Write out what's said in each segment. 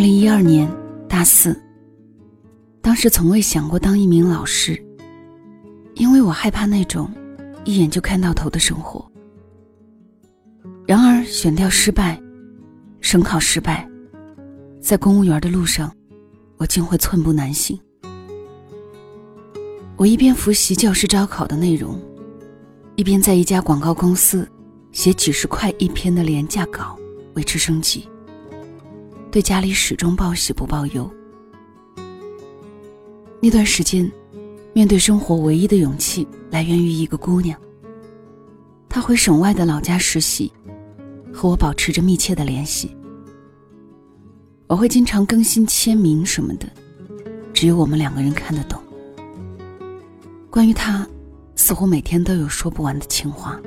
二零一二年大四，当时从未想过当一名老师，因为我害怕那种一眼就看到头的生活。然而，选调失败，省考失败，在公务员的路上，我竟会寸步难行。我一边复习教师招考的内容，一边在一家广告公司写几十块一篇的廉价稿，维持生计。对家里始终报喜不报忧。那段时间，面对生活，唯一的勇气来源于一个姑娘。她回省外的老家实习，和我保持着密切的联系。我会经常更新签名什么的，只有我们两个人看得懂。关于她，似乎每天都有说不完的情话。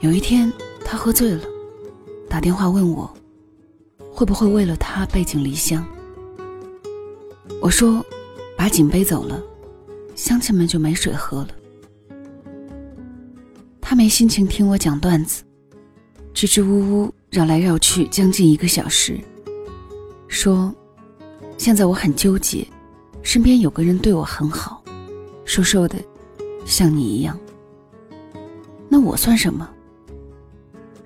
有一天，她喝醉了，打电话问我。会不会为了他背井离乡？我说，把井背走了，乡亲们就没水喝了。他没心情听我讲段子，支支吾吾绕来绕去将近一个小时，说：“现在我很纠结，身边有个人对我很好，瘦瘦的，像你一样。那我算什么？”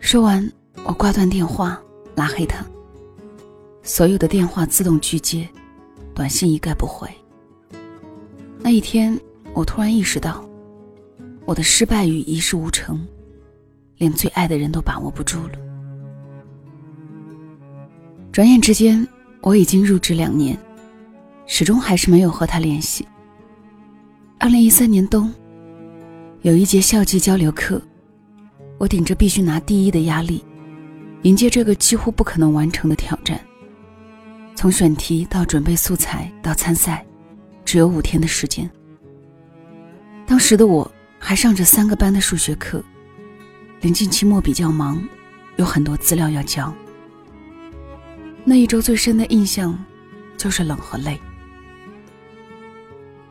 说完，我挂断电话，拉黑他。所有的电话自动拒接，短信一概不回。那一天，我突然意识到，我的失败与一事无成，连最爱的人都把握不住了。转眼之间，我已经入职两年，始终还是没有和他联系。二零一三年冬，有一节校际交流课，我顶着必须拿第一的压力，迎接这个几乎不可能完成的挑战。从选题到准备素材到参赛，只有五天的时间。当时的我还上着三个班的数学课，临近期末比较忙，有很多资料要交。那一周最深的印象，就是冷和累。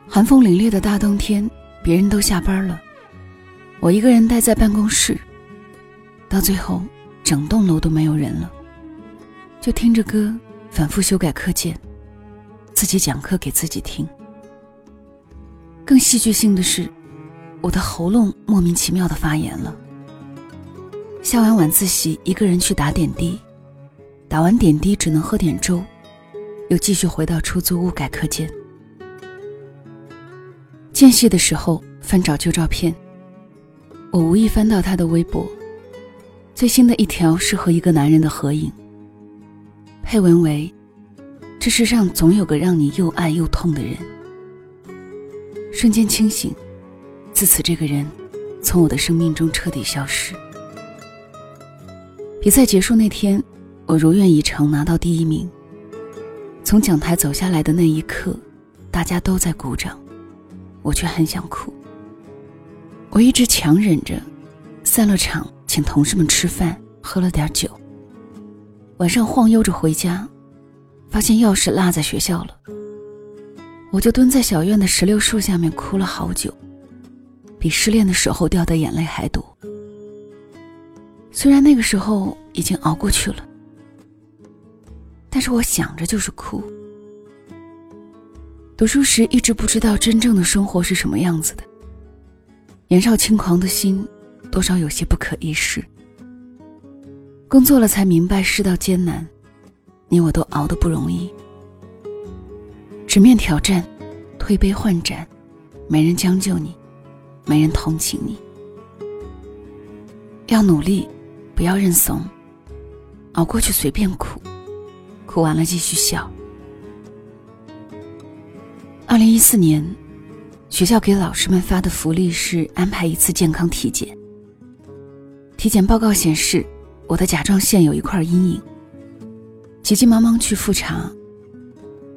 寒风凛冽的大冬天，别人都下班了，我一个人待在办公室，到最后整栋楼都没有人了，就听着歌。反复修改课件，自己讲课给自己听。更戏剧性的是，我的喉咙莫名其妙的发炎了。下完晚自习，一个人去打点滴，打完点滴只能喝点粥，又继续回到出租屋改课件。间隙的时候翻找旧照片，我无意翻到他的微博，最新的一条是和一个男人的合影。配文为：“这世上总有个让你又爱又痛的人。”瞬间清醒，自此这个人从我的生命中彻底消失。比赛结束那天，我如愿以偿拿到第一名。从讲台走下来的那一刻，大家都在鼓掌，我却很想哭。我一直强忍着，散了场，请同事们吃饭，喝了点酒。晚上晃悠着回家，发现钥匙落在学校了。我就蹲在小院的石榴树下面哭了好久，比失恋的时候掉的眼泪还多。虽然那个时候已经熬过去了，但是我想着就是哭。读书时一直不知道真正的生活是什么样子的，年少轻狂的心，多少有些不可一世。工作了才明白世道艰难，你我都熬得不容易。直面挑战，推杯换盏，没人将就你，没人同情你。要努力，不要认怂，熬过去随便哭，哭完了继续笑。二零一四年，学校给老师们发的福利是安排一次健康体检。体检报告显示。我的甲状腺有一块阴影，急急忙忙去复查，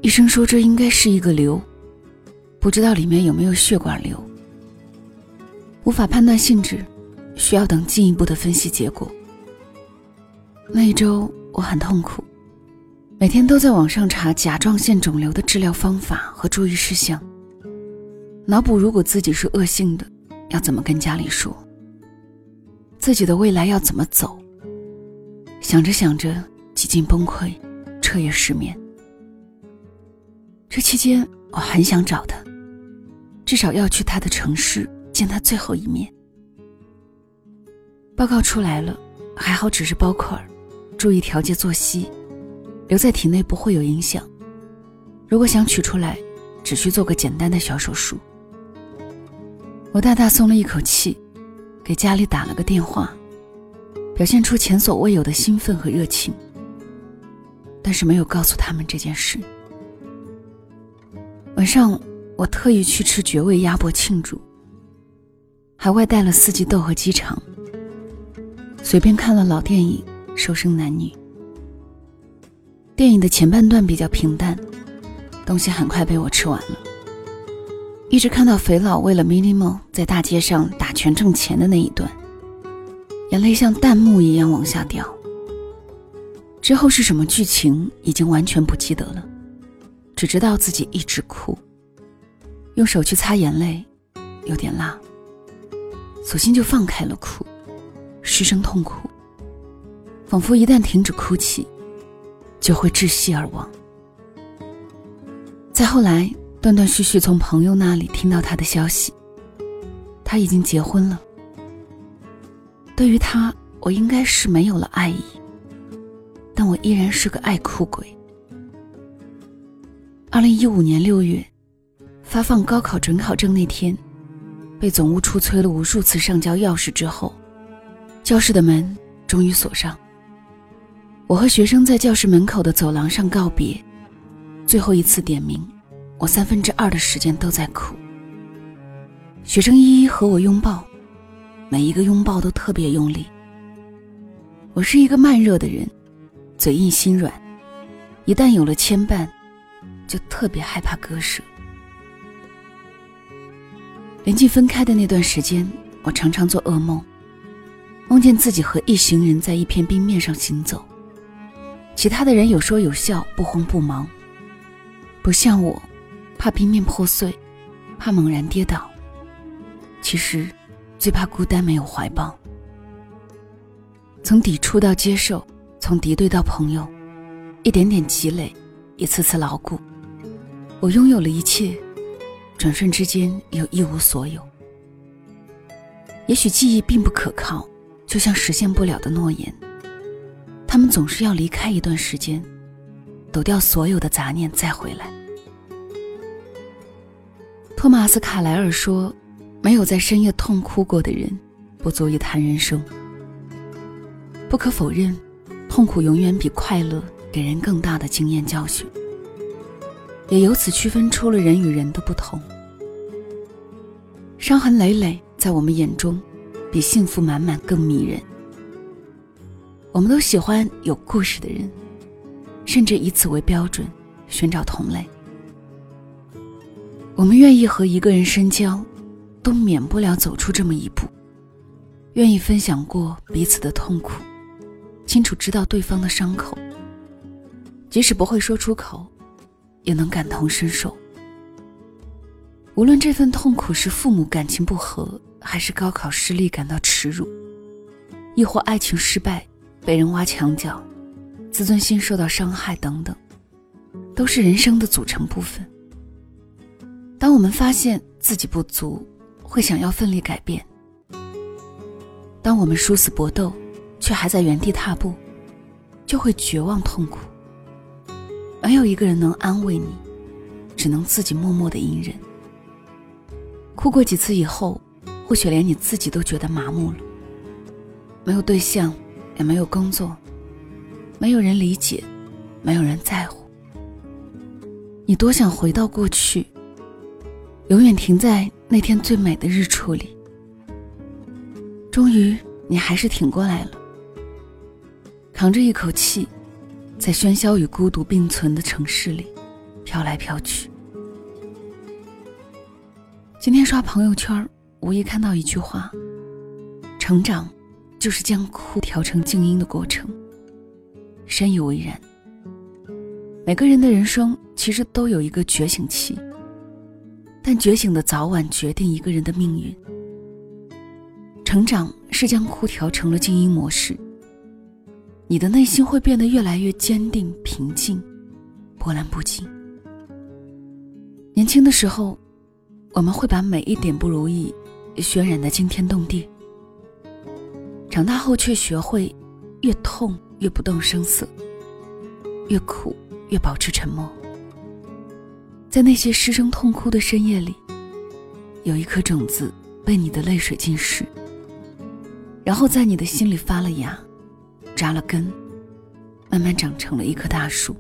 医生说这应该是一个瘤，不知道里面有没有血管瘤，无法判断性质，需要等进一步的分析结果。那一周我很痛苦，每天都在网上查甲状腺肿瘤的治疗方法和注意事项，脑补如果自己是恶性的，要怎么跟家里说，自己的未来要怎么走。想着想着，几近崩溃，彻夜失眠。这期间，我很想找他，至少要去他的城市见他最后一面。报告出来了，还好只是包块儿，注意调节作息，留在体内不会有影响。如果想取出来，只需做个简单的小手术。我大大松了一口气，给家里打了个电话，表现出前所未有的兴奋和热情，但是没有告诉他们这件事。晚上，我特意去吃绝味鸭脖庆祝，还外带了四季豆和鸡肠。随便看了老电影《瘦身男女》，电影的前半段比较平淡，东西很快被我吃完了。一直看到肥佬为了 minimal 在大街上打拳挣钱的那一段，眼泪像弹幕一样往下掉。之后是什么剧情，已经完全不记得了。只知道自己一直哭，用手去擦眼泪，有点辣。索性就放开了哭，失声痛哭，仿佛一旦停止哭泣，就会窒息而亡。再后来，断断续续从朋友那里听到他的消息，他已经结婚了。对于他，我应该是没有了爱意，但我依然是个爱哭鬼。二零一五年六月，发放高考准考证那天，被总务处催了无数次上交钥匙之后，教室的门终于锁上。我和学生在教室门口的走廊上告别，最后一次点名，我三分之二的时间都在哭。学生一一和我拥抱，每一个拥抱都特别用力。我是一个慢热的人，嘴硬心软，一旦有了牵绊。就特别害怕割舍。临近分开的那段时间，我常常做噩梦，梦见自己和一行人在一片冰面上行走，其他的人有说有笑，不慌不忙，不像我，怕冰面破碎，怕猛然跌倒。其实，最怕孤单，没有怀抱。从抵触到接受，从敌对到朋友，一点点积累，一次次牢固。我拥有了一切，转瞬之间又一无所有。也许记忆并不可靠，就像实现不了的诺言。他们总是要离开一段时间，抖掉所有的杂念再回来。托马斯·卡莱尔说：“没有在深夜痛哭过的人，不足以谈人生。”不可否认，痛苦永远比快乐给人更大的经验教训。也由此区分出了人与人的不同。伤痕累累，在我们眼中，比幸福满满更迷人。我们都喜欢有故事的人，甚至以此为标准寻找同类。我们愿意和一个人深交，都免不了走出这么一步。愿意分享过彼此的痛苦，清楚知道对方的伤口，即使不会说出口。也能感同身受。无论这份痛苦是父母感情不和，还是高考失利感到耻辱，亦或爱情失败被人挖墙脚，自尊心受到伤害等等，都是人生的组成部分。当我们发现自己不足，会想要奋力改变；当我们殊死搏斗，却还在原地踏步，就会绝望痛苦。没有一个人能安慰你，只能自己默默的隐忍。哭过几次以后，或许连你自己都觉得麻木了。没有对象，也没有工作，没有人理解，没有人在乎。你多想回到过去，永远停在那天最美的日出里。终于，你还是挺过来了，扛着一口气。在喧嚣与孤独并存的城市里，飘来飘去。今天刷朋友圈，无意看到一句话：“成长，就是将哭调成静音的过程。”深以为然。每个人的人生其实都有一个觉醒期，但觉醒的早晚决定一个人的命运。成长是将哭调成了静音模式。你的内心会变得越来越坚定、平静、波澜不惊。年轻的时候，我们会把每一点不如意渲染的惊天动地；长大后，却学会越痛越不动声色，越苦越保持沉默。在那些失声痛哭的深夜里，有一颗种子被你的泪水浸湿，然后在你的心里发了芽，扎了根，慢慢长成了一棵大树。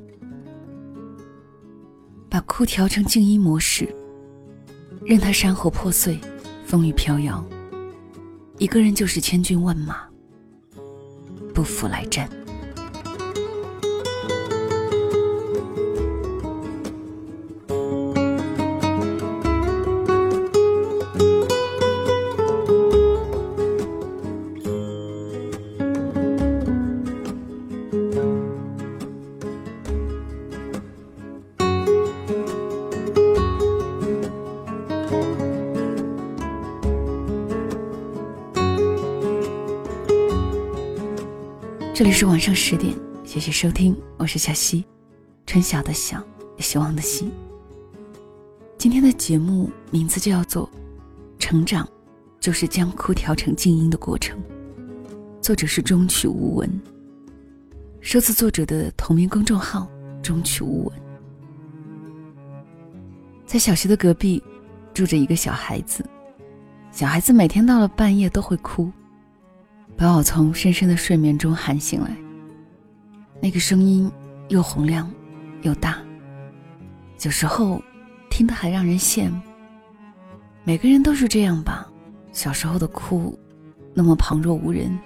把哭调成静音模式，任它山河破碎，风雨飘摇。一个人就是千军万马，不服来战。是晚上十点，谢谢收听，我是小溪，春晓的晓，希望的希。今天的节目名字叫做《成长》，就是将哭调成静音的过程。作者是中曲无闻，收自作者的同名公众号“中曲无闻”。在小溪的隔壁，住着一个小孩子，小孩子每天到了半夜都会哭。把我从深深的睡眠中喊醒来。那个声音又洪亮，又大。有时候，听得还让人羡慕。每个人都是这样吧？小时候的哭，那么旁若无人，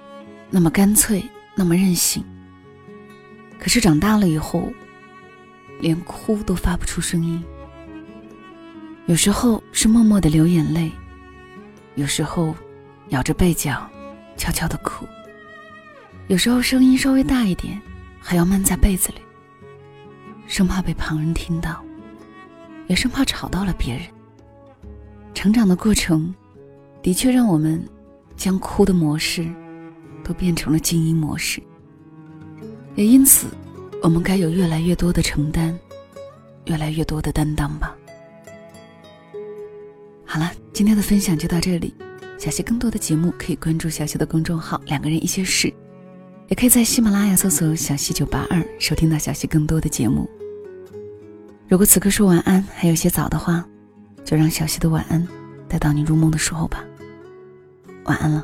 那么干脆，那么任性。可是长大了以后，连哭都发不出声音。有时候是默默的流眼泪，有时候咬着被角。悄悄的哭，有时候声音稍微大一点，还要闷在被子里，生怕被旁人听到，也生怕吵到了别人。成长的过程，的确让我们将哭的模式都变成了静音模式，也因此，我们该有越来越多的承担，越来越多的担当吧。好了，今天的分享就到这里。小溪更多的节目可以关注小溪的公众号“两个人一些事”，也可以在喜马拉雅搜索“小溪九八二”收听到小溪更多的节目。如果此刻说晚安还有些早的话，就让小溪的晚安带到你入梦的时候吧。晚安了。